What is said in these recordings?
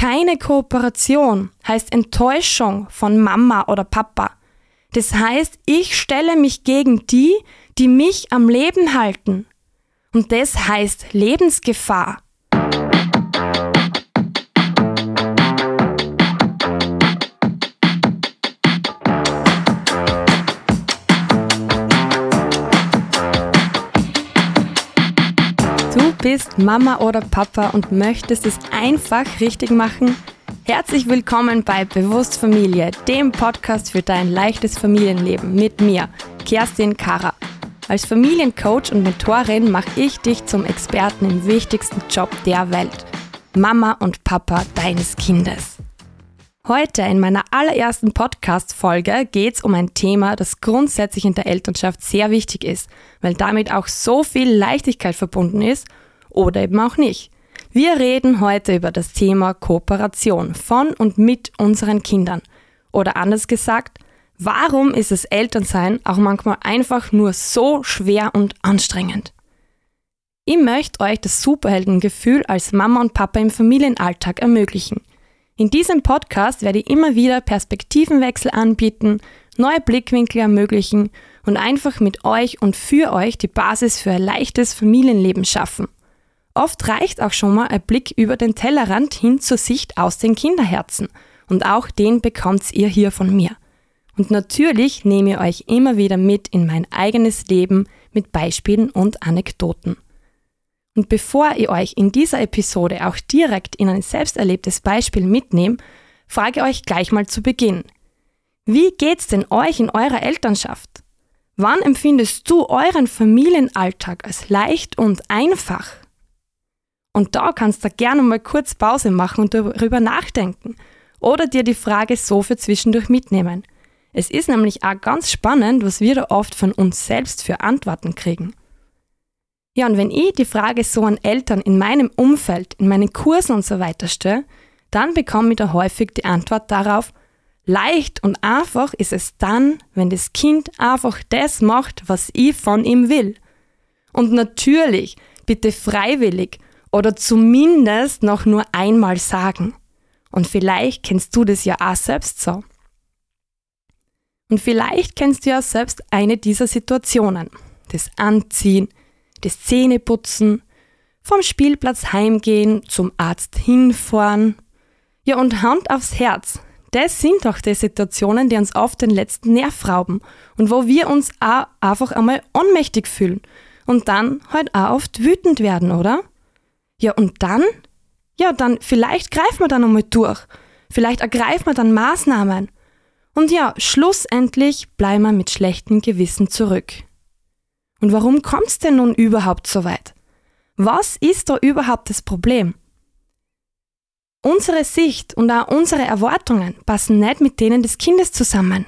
Keine Kooperation heißt Enttäuschung von Mama oder Papa. Das heißt, ich stelle mich gegen die, die mich am Leben halten. Und das heißt Lebensgefahr. Bist Mama oder Papa und möchtest es einfach richtig machen? Herzlich willkommen bei Bewusst Familie, dem Podcast für dein leichtes Familienleben mit mir, Kerstin Kara. Als Familiencoach und Mentorin mache ich dich zum Experten im wichtigsten Job der Welt, Mama und Papa deines Kindes. Heute in meiner allerersten Podcast-Folge geht es um ein Thema, das grundsätzlich in der Elternschaft sehr wichtig ist, weil damit auch so viel Leichtigkeit verbunden ist oder eben auch nicht. Wir reden heute über das Thema Kooperation von und mit unseren Kindern. Oder anders gesagt, warum ist es Elternsein auch manchmal einfach nur so schwer und anstrengend? Ich möchte euch das Superheldengefühl als Mama und Papa im Familienalltag ermöglichen. In diesem Podcast werde ich immer wieder Perspektivenwechsel anbieten, neue Blickwinkel ermöglichen und einfach mit euch und für euch die Basis für ein leichtes Familienleben schaffen. Oft reicht auch schon mal ein Blick über den Tellerrand hin zur Sicht aus den Kinderherzen. Und auch den bekommt ihr hier von mir. Und natürlich nehme ich euch immer wieder mit in mein eigenes Leben mit Beispielen und Anekdoten. Und bevor ich euch in dieser Episode auch direkt in ein selbsterlebtes Beispiel mitnehme, frage euch gleich mal zu Beginn. Wie geht's denn euch in eurer Elternschaft? Wann empfindest du euren Familienalltag als leicht und einfach? Und da kannst du gerne mal kurz Pause machen und darüber nachdenken oder dir die Frage so für zwischendurch mitnehmen. Es ist nämlich auch ganz spannend, was wir da oft von uns selbst für Antworten kriegen. Ja, und wenn ich die Frage so an Eltern in meinem Umfeld, in meinen Kursen und so weiter stelle, dann bekomme ich da häufig die Antwort darauf, leicht und einfach ist es dann, wenn das Kind einfach das macht, was ich von ihm will. Und natürlich, bitte freiwillig oder zumindest noch nur einmal sagen. Und vielleicht kennst du das ja auch selbst so. Und vielleicht kennst du ja selbst eine dieser Situationen. Das Anziehen, das Zähneputzen, vom Spielplatz heimgehen, zum Arzt hinfahren. Ja, und Hand aufs Herz. Das sind doch die Situationen, die uns oft den letzten Nerv rauben und wo wir uns auch einfach einmal ohnmächtig fühlen und dann halt auch oft wütend werden, oder? Ja, und dann? Ja, dann vielleicht greifen wir dann einmal durch. Vielleicht ergreifen wir dann Maßnahmen. Und ja, schlussendlich bleiben wir mit schlechtem Gewissen zurück. Und warum kommt's denn nun überhaupt so weit? Was ist da überhaupt das Problem? Unsere Sicht und auch unsere Erwartungen passen nicht mit denen des Kindes zusammen.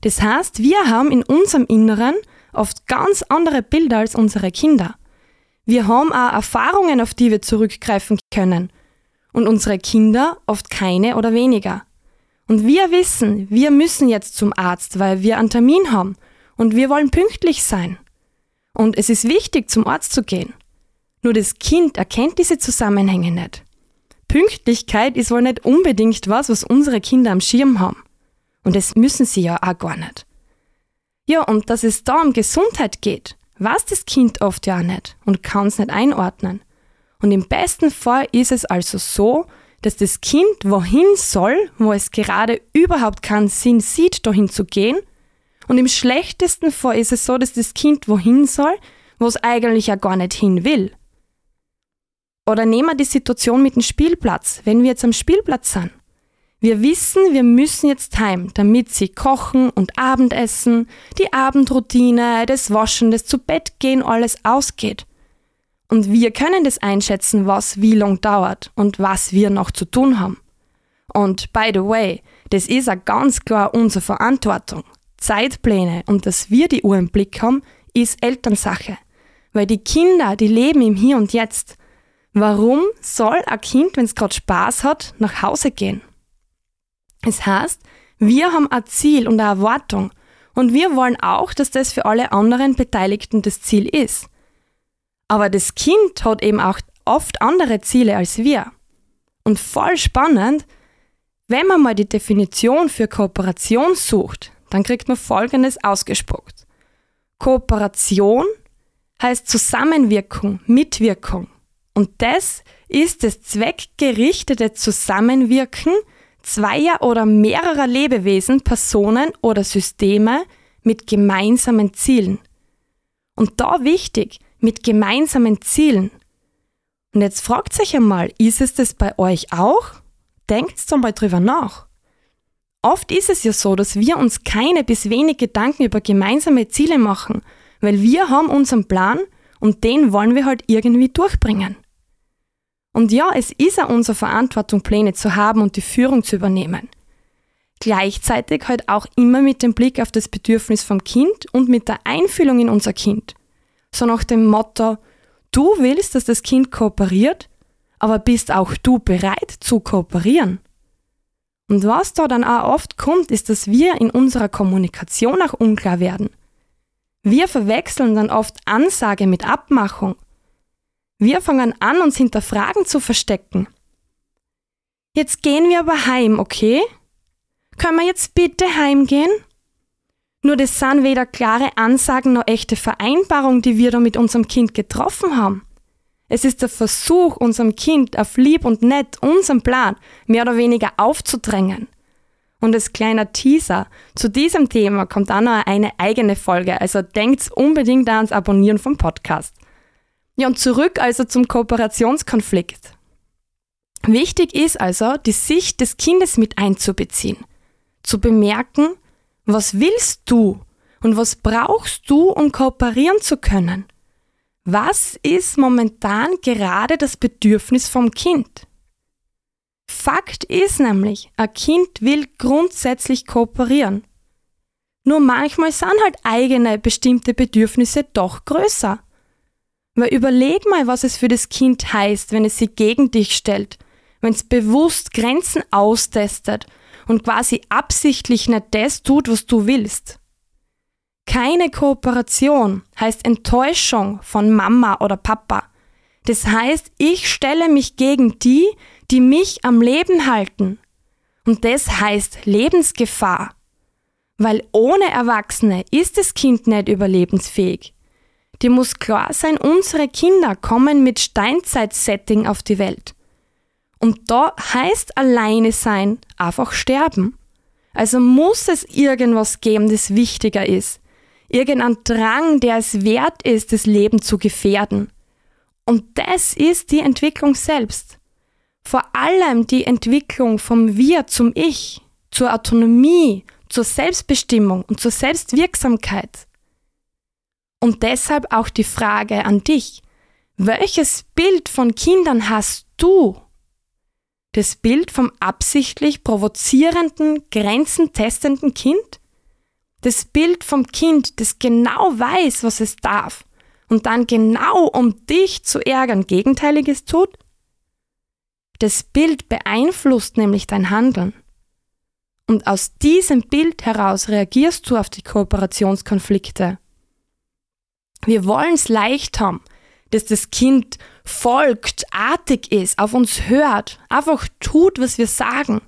Das heißt, wir haben in unserem Inneren oft ganz andere Bilder als unsere Kinder. Wir haben auch Erfahrungen, auf die wir zurückgreifen können. Und unsere Kinder oft keine oder weniger. Und wir wissen, wir müssen jetzt zum Arzt, weil wir einen Termin haben. Und wir wollen pünktlich sein. Und es ist wichtig, zum Arzt zu gehen. Nur das Kind erkennt diese Zusammenhänge nicht. Pünktlichkeit ist wohl nicht unbedingt was, was unsere Kinder am Schirm haben. Und das müssen sie ja auch gar nicht. Ja, und dass es da um Gesundheit geht, weiß das Kind oft ja nicht und kann es nicht einordnen. Und im besten Fall ist es also so, dass das Kind wohin soll, wo es gerade überhaupt keinen Sinn sieht, dahin zu gehen. Und im schlechtesten Fall ist es so, dass das Kind wohin soll, wo es eigentlich ja gar nicht hin will. Oder nehmen wir die Situation mit dem Spielplatz, wenn wir jetzt am Spielplatz sind. Wir wissen, wir müssen jetzt heim, damit sie kochen und Abendessen, die Abendroutine, das Waschen, das zu Bett gehen, alles ausgeht. Und wir können das einschätzen, was wie lang dauert und was wir noch zu tun haben. Und by the way, das ist ja ganz klar unsere Verantwortung. Zeitpläne und dass wir die Uhr im Blick haben, ist Elternsache. Weil die Kinder, die leben im Hier und Jetzt. Warum soll ein Kind, wenn es gerade Spaß hat, nach Hause gehen? Es heißt, wir haben ein Ziel und eine Erwartung und wir wollen auch, dass das für alle anderen Beteiligten das Ziel ist. Aber das Kind hat eben auch oft andere Ziele als wir. Und voll spannend, wenn man mal die Definition für Kooperation sucht, dann kriegt man Folgendes ausgespuckt. Kooperation heißt Zusammenwirkung, Mitwirkung. Und das ist das zweckgerichtete Zusammenwirken zweier oder mehrerer Lebewesen, Personen oder Systeme mit gemeinsamen Zielen. Und da wichtig, mit gemeinsamen Zielen. Und jetzt fragt euch einmal, ist es das bei euch auch? Denkt einmal drüber nach. Oft ist es ja so, dass wir uns keine bis wenig Gedanken über gemeinsame Ziele machen, weil wir haben unseren Plan und den wollen wir halt irgendwie durchbringen. Und ja, es ist ja unsere Verantwortung, Pläne zu haben und die Führung zu übernehmen. Gleichzeitig halt auch immer mit dem Blick auf das Bedürfnis vom Kind und mit der Einfühlung in unser Kind. So nach dem Motto, du willst, dass das Kind kooperiert, aber bist auch du bereit zu kooperieren? Und was da dann auch oft kommt, ist, dass wir in unserer Kommunikation auch unklar werden. Wir verwechseln dann oft Ansage mit Abmachung. Wir fangen an, uns hinter Fragen zu verstecken. Jetzt gehen wir aber heim, okay? Können wir jetzt bitte heimgehen? Nur das sind weder klare Ansagen noch echte Vereinbarungen, die wir da mit unserem Kind getroffen haben. Es ist der Versuch, unserem Kind auf lieb und nett unseren Plan mehr oder weniger aufzudrängen. Und als kleiner Teaser zu diesem Thema kommt auch noch eine eigene Folge, also denkt unbedingt ans Abonnieren vom Podcast. Ja, und zurück also zum Kooperationskonflikt. Wichtig ist also, die Sicht des Kindes mit einzubeziehen, zu bemerken, was willst du und was brauchst du, um kooperieren zu können. Was ist momentan gerade das Bedürfnis vom Kind? Fakt ist nämlich, ein Kind will grundsätzlich kooperieren. Nur manchmal sind halt eigene bestimmte Bedürfnisse doch größer. Weil überleg mal, was es für das Kind heißt, wenn es sich gegen dich stellt, wenn es bewusst Grenzen austestet und quasi absichtlich nicht das tut, was du willst. Keine Kooperation heißt Enttäuschung von Mama oder Papa. Das heißt, ich stelle mich gegen die, die mich am Leben halten. Und das heißt Lebensgefahr. Weil ohne Erwachsene ist das Kind nicht überlebensfähig. Dir muss klar sein, unsere Kinder kommen mit Steinzeit-Setting auf die Welt. Und da heißt alleine sein einfach sterben. Also muss es irgendwas geben, das wichtiger ist irgendein Drang, der es wert ist, das Leben zu gefährden. Und das ist die Entwicklung selbst. Vor allem die Entwicklung vom Wir zum Ich, zur Autonomie, zur Selbstbestimmung und zur Selbstwirksamkeit. Und deshalb auch die Frage an dich, welches Bild von Kindern hast du? Das Bild vom absichtlich provozierenden, grenzentestenden Kind? Das Bild vom Kind, das genau weiß, was es darf und dann genau um dich zu ärgern Gegenteiliges tut? Das Bild beeinflusst nämlich dein Handeln. Und aus diesem Bild heraus reagierst du auf die Kooperationskonflikte. Wir wollen es leicht haben, dass das Kind folgt, artig ist, auf uns hört, einfach tut, was wir sagen.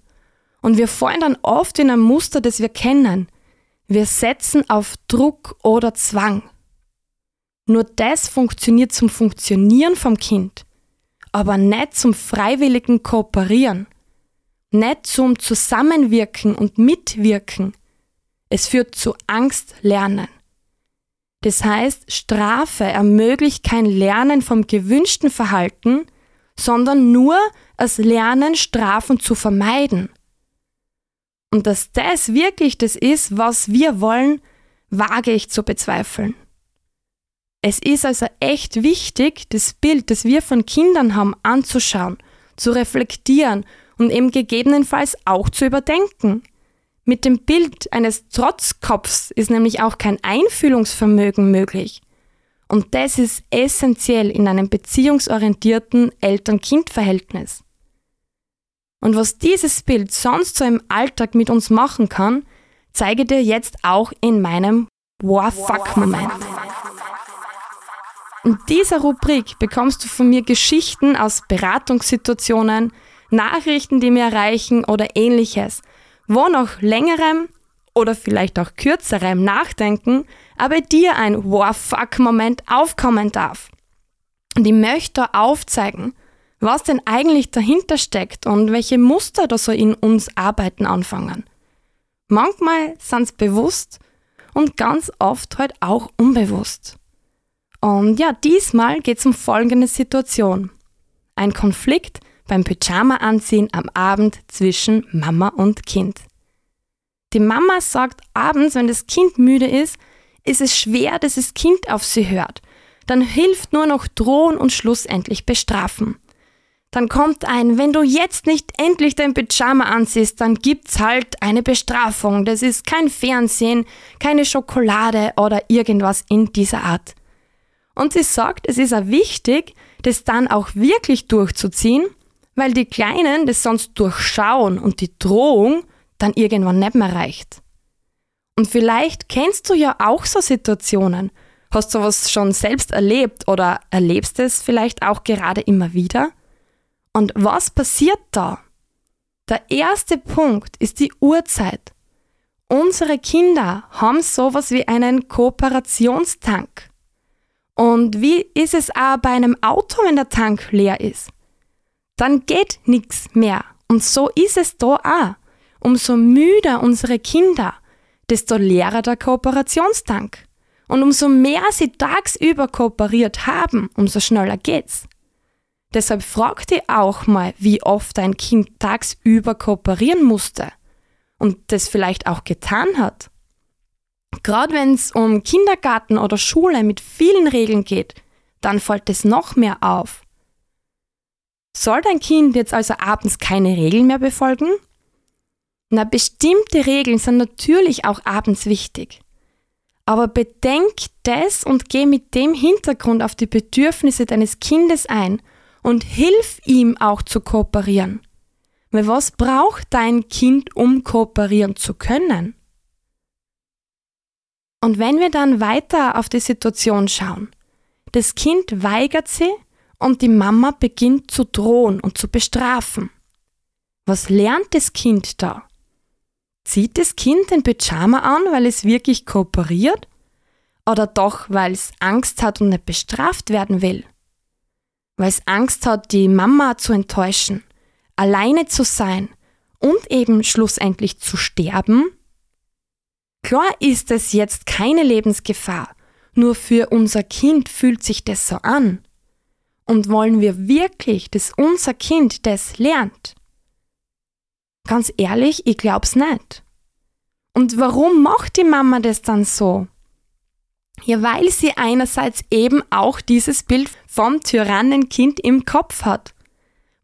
Und wir fallen dann oft in ein Muster, das wir kennen. Wir setzen auf Druck oder Zwang. Nur das funktioniert zum Funktionieren vom Kind, aber nicht zum freiwilligen Kooperieren, nicht zum Zusammenwirken und Mitwirken. Es führt zu Angstlernen. Das heißt, Strafe ermöglicht kein Lernen vom gewünschten Verhalten, sondern nur das Lernen, Strafen zu vermeiden. Und dass das wirklich das ist, was wir wollen, wage ich zu bezweifeln. Es ist also echt wichtig, das Bild, das wir von Kindern haben, anzuschauen, zu reflektieren und eben gegebenenfalls auch zu überdenken. Mit dem Bild eines Trotzkopfs ist nämlich auch kein Einfühlungsvermögen möglich. Und das ist essentiell in einem beziehungsorientierten Eltern-Kind-Verhältnis. Und was dieses Bild sonst so im Alltag mit uns machen kann, zeige dir jetzt auch in meinem Wow Fuck Moment. In dieser Rubrik bekommst du von mir Geschichten aus Beratungssituationen, Nachrichten, die mir erreichen oder ähnliches, wo nach längerem oder vielleicht auch kürzerem Nachdenken aber dir ein Wow-Fuck-Moment aufkommen darf. Und ich möchte aufzeigen, was denn eigentlich dahinter steckt und welche Muster da so in uns arbeiten anfangen. Manchmal sind es bewusst und ganz oft halt auch unbewusst. Und ja, diesmal geht es um folgende Situation. Ein Konflikt beim Pyjama-Anziehen am Abend zwischen Mama und Kind. Die Mama sagt abends, wenn das Kind müde ist, ist es schwer, dass das Kind auf sie hört. Dann hilft nur noch drohen und schlussendlich bestrafen. Dann kommt ein, wenn du jetzt nicht endlich dein Pyjama anziehst, dann gibt's halt eine Bestrafung. Das ist kein Fernsehen, keine Schokolade oder irgendwas in dieser Art. Und sie sagt, es ist auch wichtig, das dann auch wirklich durchzuziehen, weil die Kleinen das sonst durchschauen und die Drohung dann irgendwann nicht mehr reicht. Und vielleicht kennst du ja auch so Situationen. Hast du was schon selbst erlebt oder erlebst es vielleicht auch gerade immer wieder? Und was passiert da? Der erste Punkt ist die Uhrzeit. Unsere Kinder haben sowas wie einen Kooperationstank. Und wie ist es auch bei einem Auto, wenn der Tank leer ist? Dann geht nichts mehr. Und so ist es da auch. Umso müder unsere Kinder, desto leerer der Kooperationstank. Und umso mehr sie tagsüber kooperiert haben, umso schneller geht's. Deshalb frag dich auch mal, wie oft dein Kind tagsüber kooperieren musste und das vielleicht auch getan hat. Gerade wenn es um Kindergarten oder Schule mit vielen Regeln geht, dann fällt es noch mehr auf. Soll dein Kind jetzt also abends keine Regeln mehr befolgen? Na, bestimmte Regeln sind natürlich auch abends wichtig. Aber bedenk das und geh mit dem Hintergrund auf die Bedürfnisse deines Kindes ein und hilf ihm auch zu kooperieren. Weil was braucht dein Kind, um kooperieren zu können? Und wenn wir dann weiter auf die Situation schauen, das Kind weigert sie und die Mama beginnt zu drohen und zu bestrafen. Was lernt das Kind da? Zieht das Kind den Pyjama an, weil es wirklich kooperiert? Oder doch, weil es Angst hat und nicht bestraft werden will? weil es Angst hat, die Mama zu enttäuschen, alleine zu sein und eben schlussendlich zu sterben? Klar ist es jetzt keine Lebensgefahr, nur für unser Kind fühlt sich das so an. Und wollen wir wirklich, dass unser Kind das lernt? Ganz ehrlich, ich glaub's nicht. Und warum macht die Mama das dann so? Ja, weil sie einerseits eben auch dieses Bild vom Tyrannenkind im Kopf hat,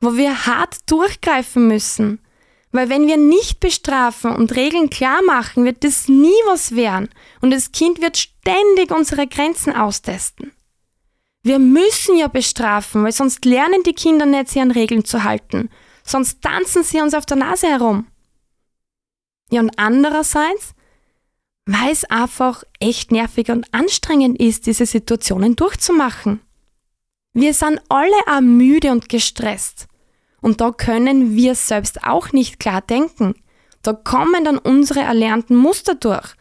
wo wir hart durchgreifen müssen. Weil wenn wir nicht bestrafen und Regeln klar machen, wird das nie was werden und das Kind wird ständig unsere Grenzen austesten. Wir müssen ja bestrafen, weil sonst lernen die Kinder nicht, sich an Regeln zu halten. Sonst tanzen sie uns auf der Nase herum. Ja, und andererseits weil es einfach echt nervig und anstrengend ist, diese Situationen durchzumachen. Wir sind alle auch müde und gestresst. Und da können wir selbst auch nicht klar denken. Da kommen dann unsere erlernten Muster durch.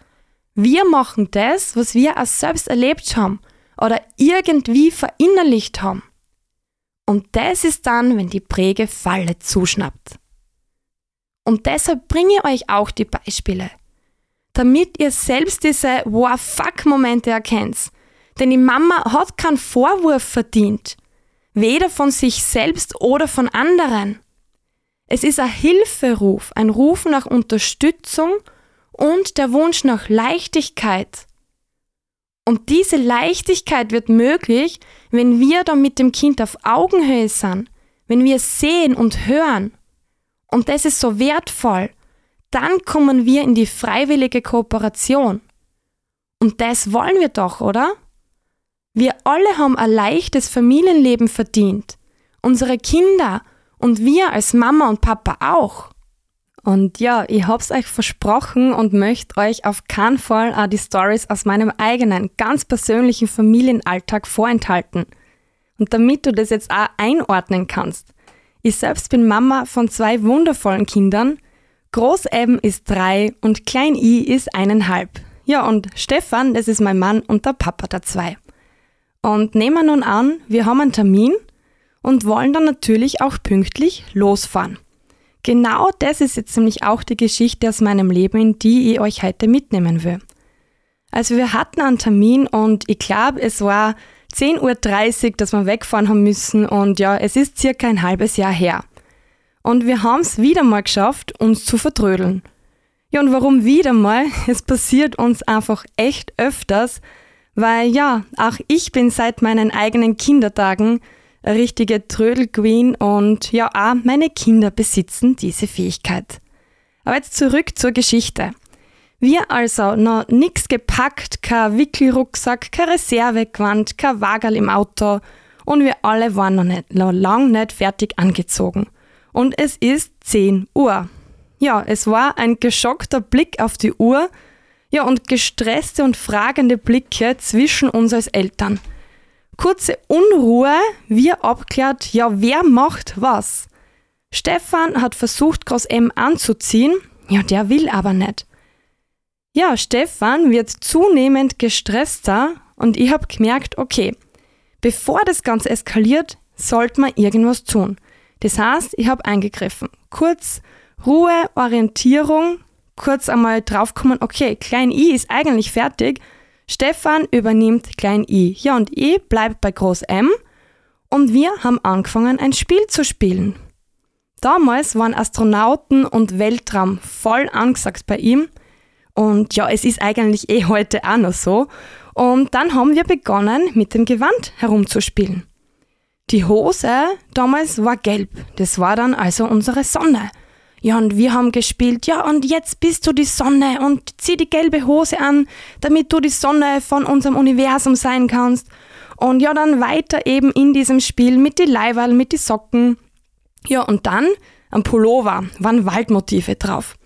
Wir machen das, was wir auch selbst erlebt haben oder irgendwie verinnerlicht haben. Und das ist dann, wenn die Präge Falle zuschnappt. Und deshalb bringe ich euch auch die Beispiele damit ihr selbst diese Wow-Fuck-Momente erkennt. Denn die Mama hat keinen Vorwurf verdient, weder von sich selbst oder von anderen. Es ist ein Hilferuf, ein Ruf nach Unterstützung und der Wunsch nach Leichtigkeit. Und diese Leichtigkeit wird möglich, wenn wir dann mit dem Kind auf Augenhöhe sind, wenn wir sehen und hören. Und das ist so wertvoll, dann kommen wir in die freiwillige Kooperation. Und das wollen wir doch, oder? Wir alle haben ein leichtes Familienleben verdient. Unsere Kinder und wir als Mama und Papa auch. Und ja, ich hab's euch versprochen und möchte euch auf keinen Fall auch die Stories aus meinem eigenen, ganz persönlichen Familienalltag vorenthalten. Und damit du das jetzt auch einordnen kannst, Ich selbst bin Mama von zwei wundervollen Kindern. Groß M ist drei und Klein I ist eineinhalb. Ja, und Stefan, das ist mein Mann und der Papa der zwei. Und nehmen wir nun an, wir haben einen Termin und wollen dann natürlich auch pünktlich losfahren. Genau das ist jetzt nämlich auch die Geschichte aus meinem Leben, in die ich euch heute mitnehmen will. Also wir hatten einen Termin und ich glaube, es war 10.30 Uhr, dass wir wegfahren haben müssen und ja, es ist circa ein halbes Jahr her. Und wir haben es wieder mal geschafft, uns zu vertrödeln. Ja, und warum wieder mal? Es passiert uns einfach echt öfters, weil ja, auch ich bin seit meinen eigenen Kindertagen eine richtige Trödelqueen und ja, auch meine Kinder besitzen diese Fähigkeit. Aber jetzt zurück zur Geschichte. Wir also noch nix gepackt, kein Wickelrucksack, kein Reservegewand, kein Wagerl im Auto und wir alle waren noch, nicht, noch lang nicht fertig angezogen. Und es ist 10 Uhr. Ja, es war ein geschockter Blick auf die Uhr, ja, und gestresste und fragende Blicke zwischen uns als Eltern. Kurze Unruhe, wir abklärt, ja, wer macht was? Stefan hat versucht, Groß M anzuziehen, ja, der will aber nicht. Ja, Stefan wird zunehmend gestresster und ich habe gemerkt, okay, bevor das Ganze eskaliert, sollte man irgendwas tun. Das heißt, ich habe eingegriffen. Kurz Ruhe, Orientierung, kurz einmal draufkommen, okay, Klein I ist eigentlich fertig. Stefan übernimmt Klein I. Ja, und ich bleibe bei Groß M und wir haben angefangen, ein Spiel zu spielen. Damals waren Astronauten und Weltraum voll angesagt bei ihm und ja, es ist eigentlich eh heute auch noch so. Und dann haben wir begonnen, mit dem Gewand herumzuspielen. Die Hose damals war gelb. Das war dann also unsere Sonne. Ja, und wir haben gespielt, ja, und jetzt bist du die Sonne und zieh die gelbe Hose an, damit du die Sonne von unserem Universum sein kannst. Und ja, dann weiter eben in diesem Spiel mit die Leiberl, mit die Socken. Ja, und dann am Pullover waren Waldmotive drauf.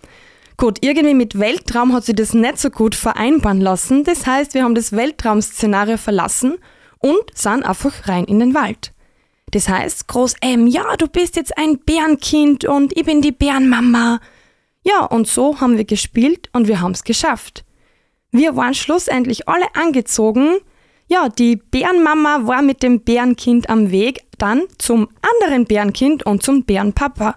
Gut, irgendwie mit Weltraum hat sich das nicht so gut vereinbaren lassen. Das heißt, wir haben das Weltraum-Szenario verlassen und sind einfach rein in den Wald. Das heißt, Groß M, ja, du bist jetzt ein Bärenkind und ich bin die Bärenmama. Ja, und so haben wir gespielt und wir haben es geschafft. Wir waren schlussendlich alle angezogen. Ja, die Bärenmama war mit dem Bärenkind am Weg dann zum anderen Bärenkind und zum Bärenpapa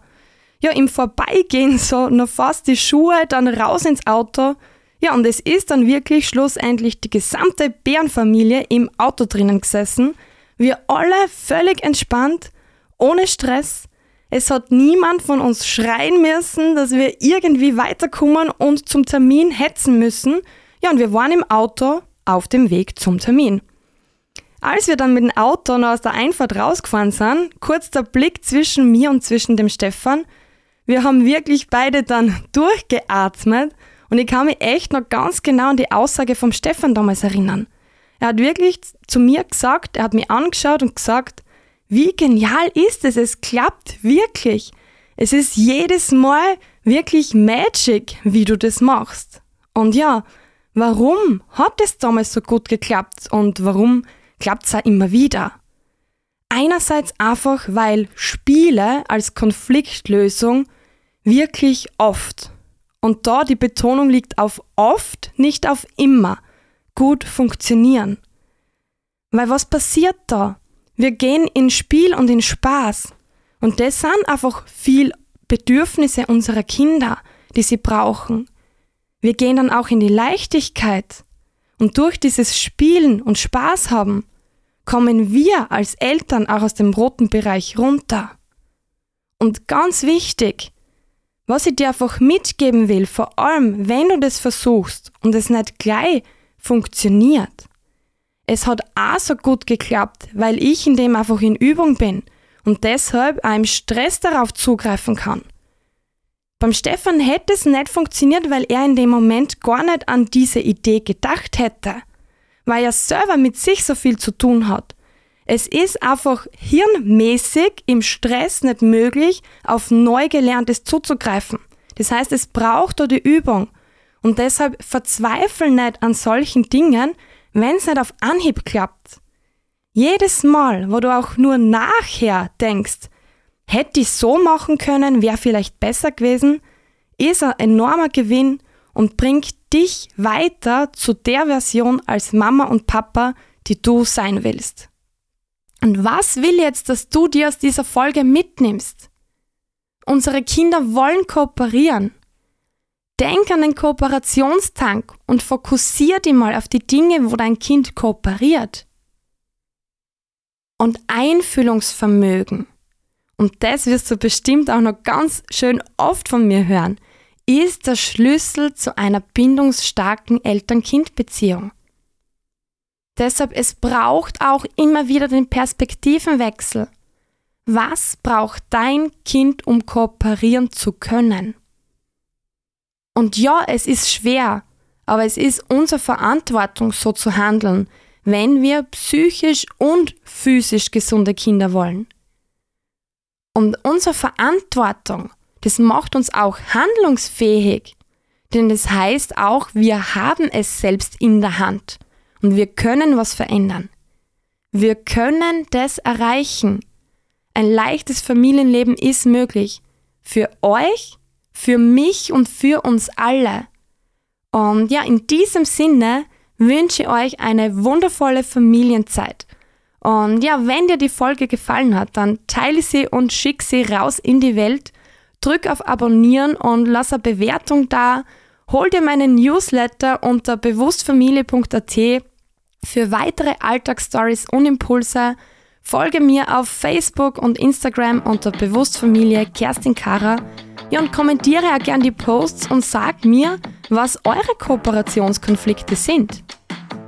ja, im Vorbeigehen so noch fast die Schuhe, dann raus ins Auto. Ja, und es ist dann wirklich schlussendlich die gesamte Bärenfamilie im Auto drinnen gesessen. Wir alle völlig entspannt, ohne Stress. Es hat niemand von uns schreien müssen, dass wir irgendwie weiterkommen und zum Termin hetzen müssen. Ja, und wir waren im Auto auf dem Weg zum Termin. Als wir dann mit dem Auto noch aus der Einfahrt rausgefahren sind, kurz der Blick zwischen mir und zwischen dem Stefan, wir haben wirklich beide dann durchgeatmet und ich kann mich echt noch ganz genau an die Aussage vom Stefan damals erinnern. Er hat wirklich zu mir gesagt, er hat mich angeschaut und gesagt, wie genial ist es, es klappt wirklich. Es ist jedes Mal wirklich Magic, wie du das machst. Und ja, warum hat es damals so gut geklappt und warum klappt es auch immer wieder? Einerseits einfach, weil Spiele als Konfliktlösung wirklich oft, und da die Betonung liegt auf oft, nicht auf immer, gut funktionieren. Weil was passiert da? Wir gehen in Spiel und in Spaß. Und das sind einfach viel Bedürfnisse unserer Kinder, die sie brauchen. Wir gehen dann auch in die Leichtigkeit. Und durch dieses Spielen und Spaß haben, kommen wir als Eltern auch aus dem roten Bereich runter. Und ganz wichtig, was ich dir einfach mitgeben will, vor allem wenn du das versuchst und es nicht gleich funktioniert, es hat auch so gut geklappt, weil ich in dem einfach in Übung bin und deshalb auch im Stress darauf zugreifen kann. Beim Stefan hätte es nicht funktioniert, weil er in dem Moment gar nicht an diese Idee gedacht hätte weil er selber mit sich so viel zu tun hat. Es ist einfach hirnmäßig im Stress nicht möglich, auf neu gelerntes zuzugreifen. Das heißt, es braucht da die Übung. Und deshalb verzweifle nicht an solchen Dingen, wenn es nicht auf Anhieb klappt. Jedes Mal, wo du auch nur nachher denkst, hätte ich so machen können, wäre vielleicht besser gewesen, ist ein enormer Gewinn und bringt dich weiter zu der Version als Mama und Papa, die du sein willst. Und was will jetzt, dass du dir aus dieser Folge mitnimmst? Unsere Kinder wollen kooperieren. Denk an den Kooperationstank und fokussier dich mal auf die Dinge, wo dein Kind kooperiert. Und Einfühlungsvermögen, und das wirst du bestimmt auch noch ganz schön oft von mir hören, ist der Schlüssel zu einer bindungsstarken Eltern-Kind-Beziehung. Deshalb, es braucht auch immer wieder den Perspektivenwechsel. Was braucht dein Kind, um kooperieren zu können? Und ja, es ist schwer, aber es ist unsere Verantwortung, so zu handeln, wenn wir psychisch und physisch gesunde Kinder wollen. Und unsere Verantwortung, das macht uns auch handlungsfähig. Denn das heißt auch, wir haben es selbst in der Hand und wir können was verändern. Wir können das erreichen. Ein leichtes Familienleben ist möglich. Für euch, für mich und für uns alle. Und ja, in diesem Sinne wünsche ich euch eine wundervolle Familienzeit. Und ja, wenn dir die Folge gefallen hat, dann teile sie und schick sie raus in die Welt. Drück auf Abonnieren und lass eine Bewertung da. Hol dir meinen Newsletter unter bewusstfamilie.at für weitere Alltagsstories und Impulse. Folge mir auf Facebook und Instagram unter Bewusstfamilie Kerstin Kara. Ja, und kommentiere auch gern die Posts und sag mir, was eure Kooperationskonflikte sind.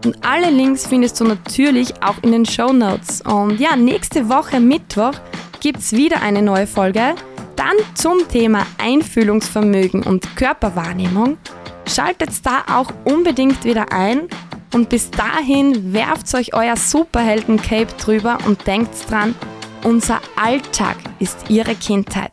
Und alle Links findest du natürlich auch in den Show Notes. Und ja, nächste Woche Mittwoch gibt es wieder eine neue Folge. Dann zum Thema Einfühlungsvermögen und Körperwahrnehmung. Schaltet da auch unbedingt wieder ein. Und bis dahin werft euch euer Superhelden-Cape drüber und denkt dran, unser Alltag ist ihre Kindheit.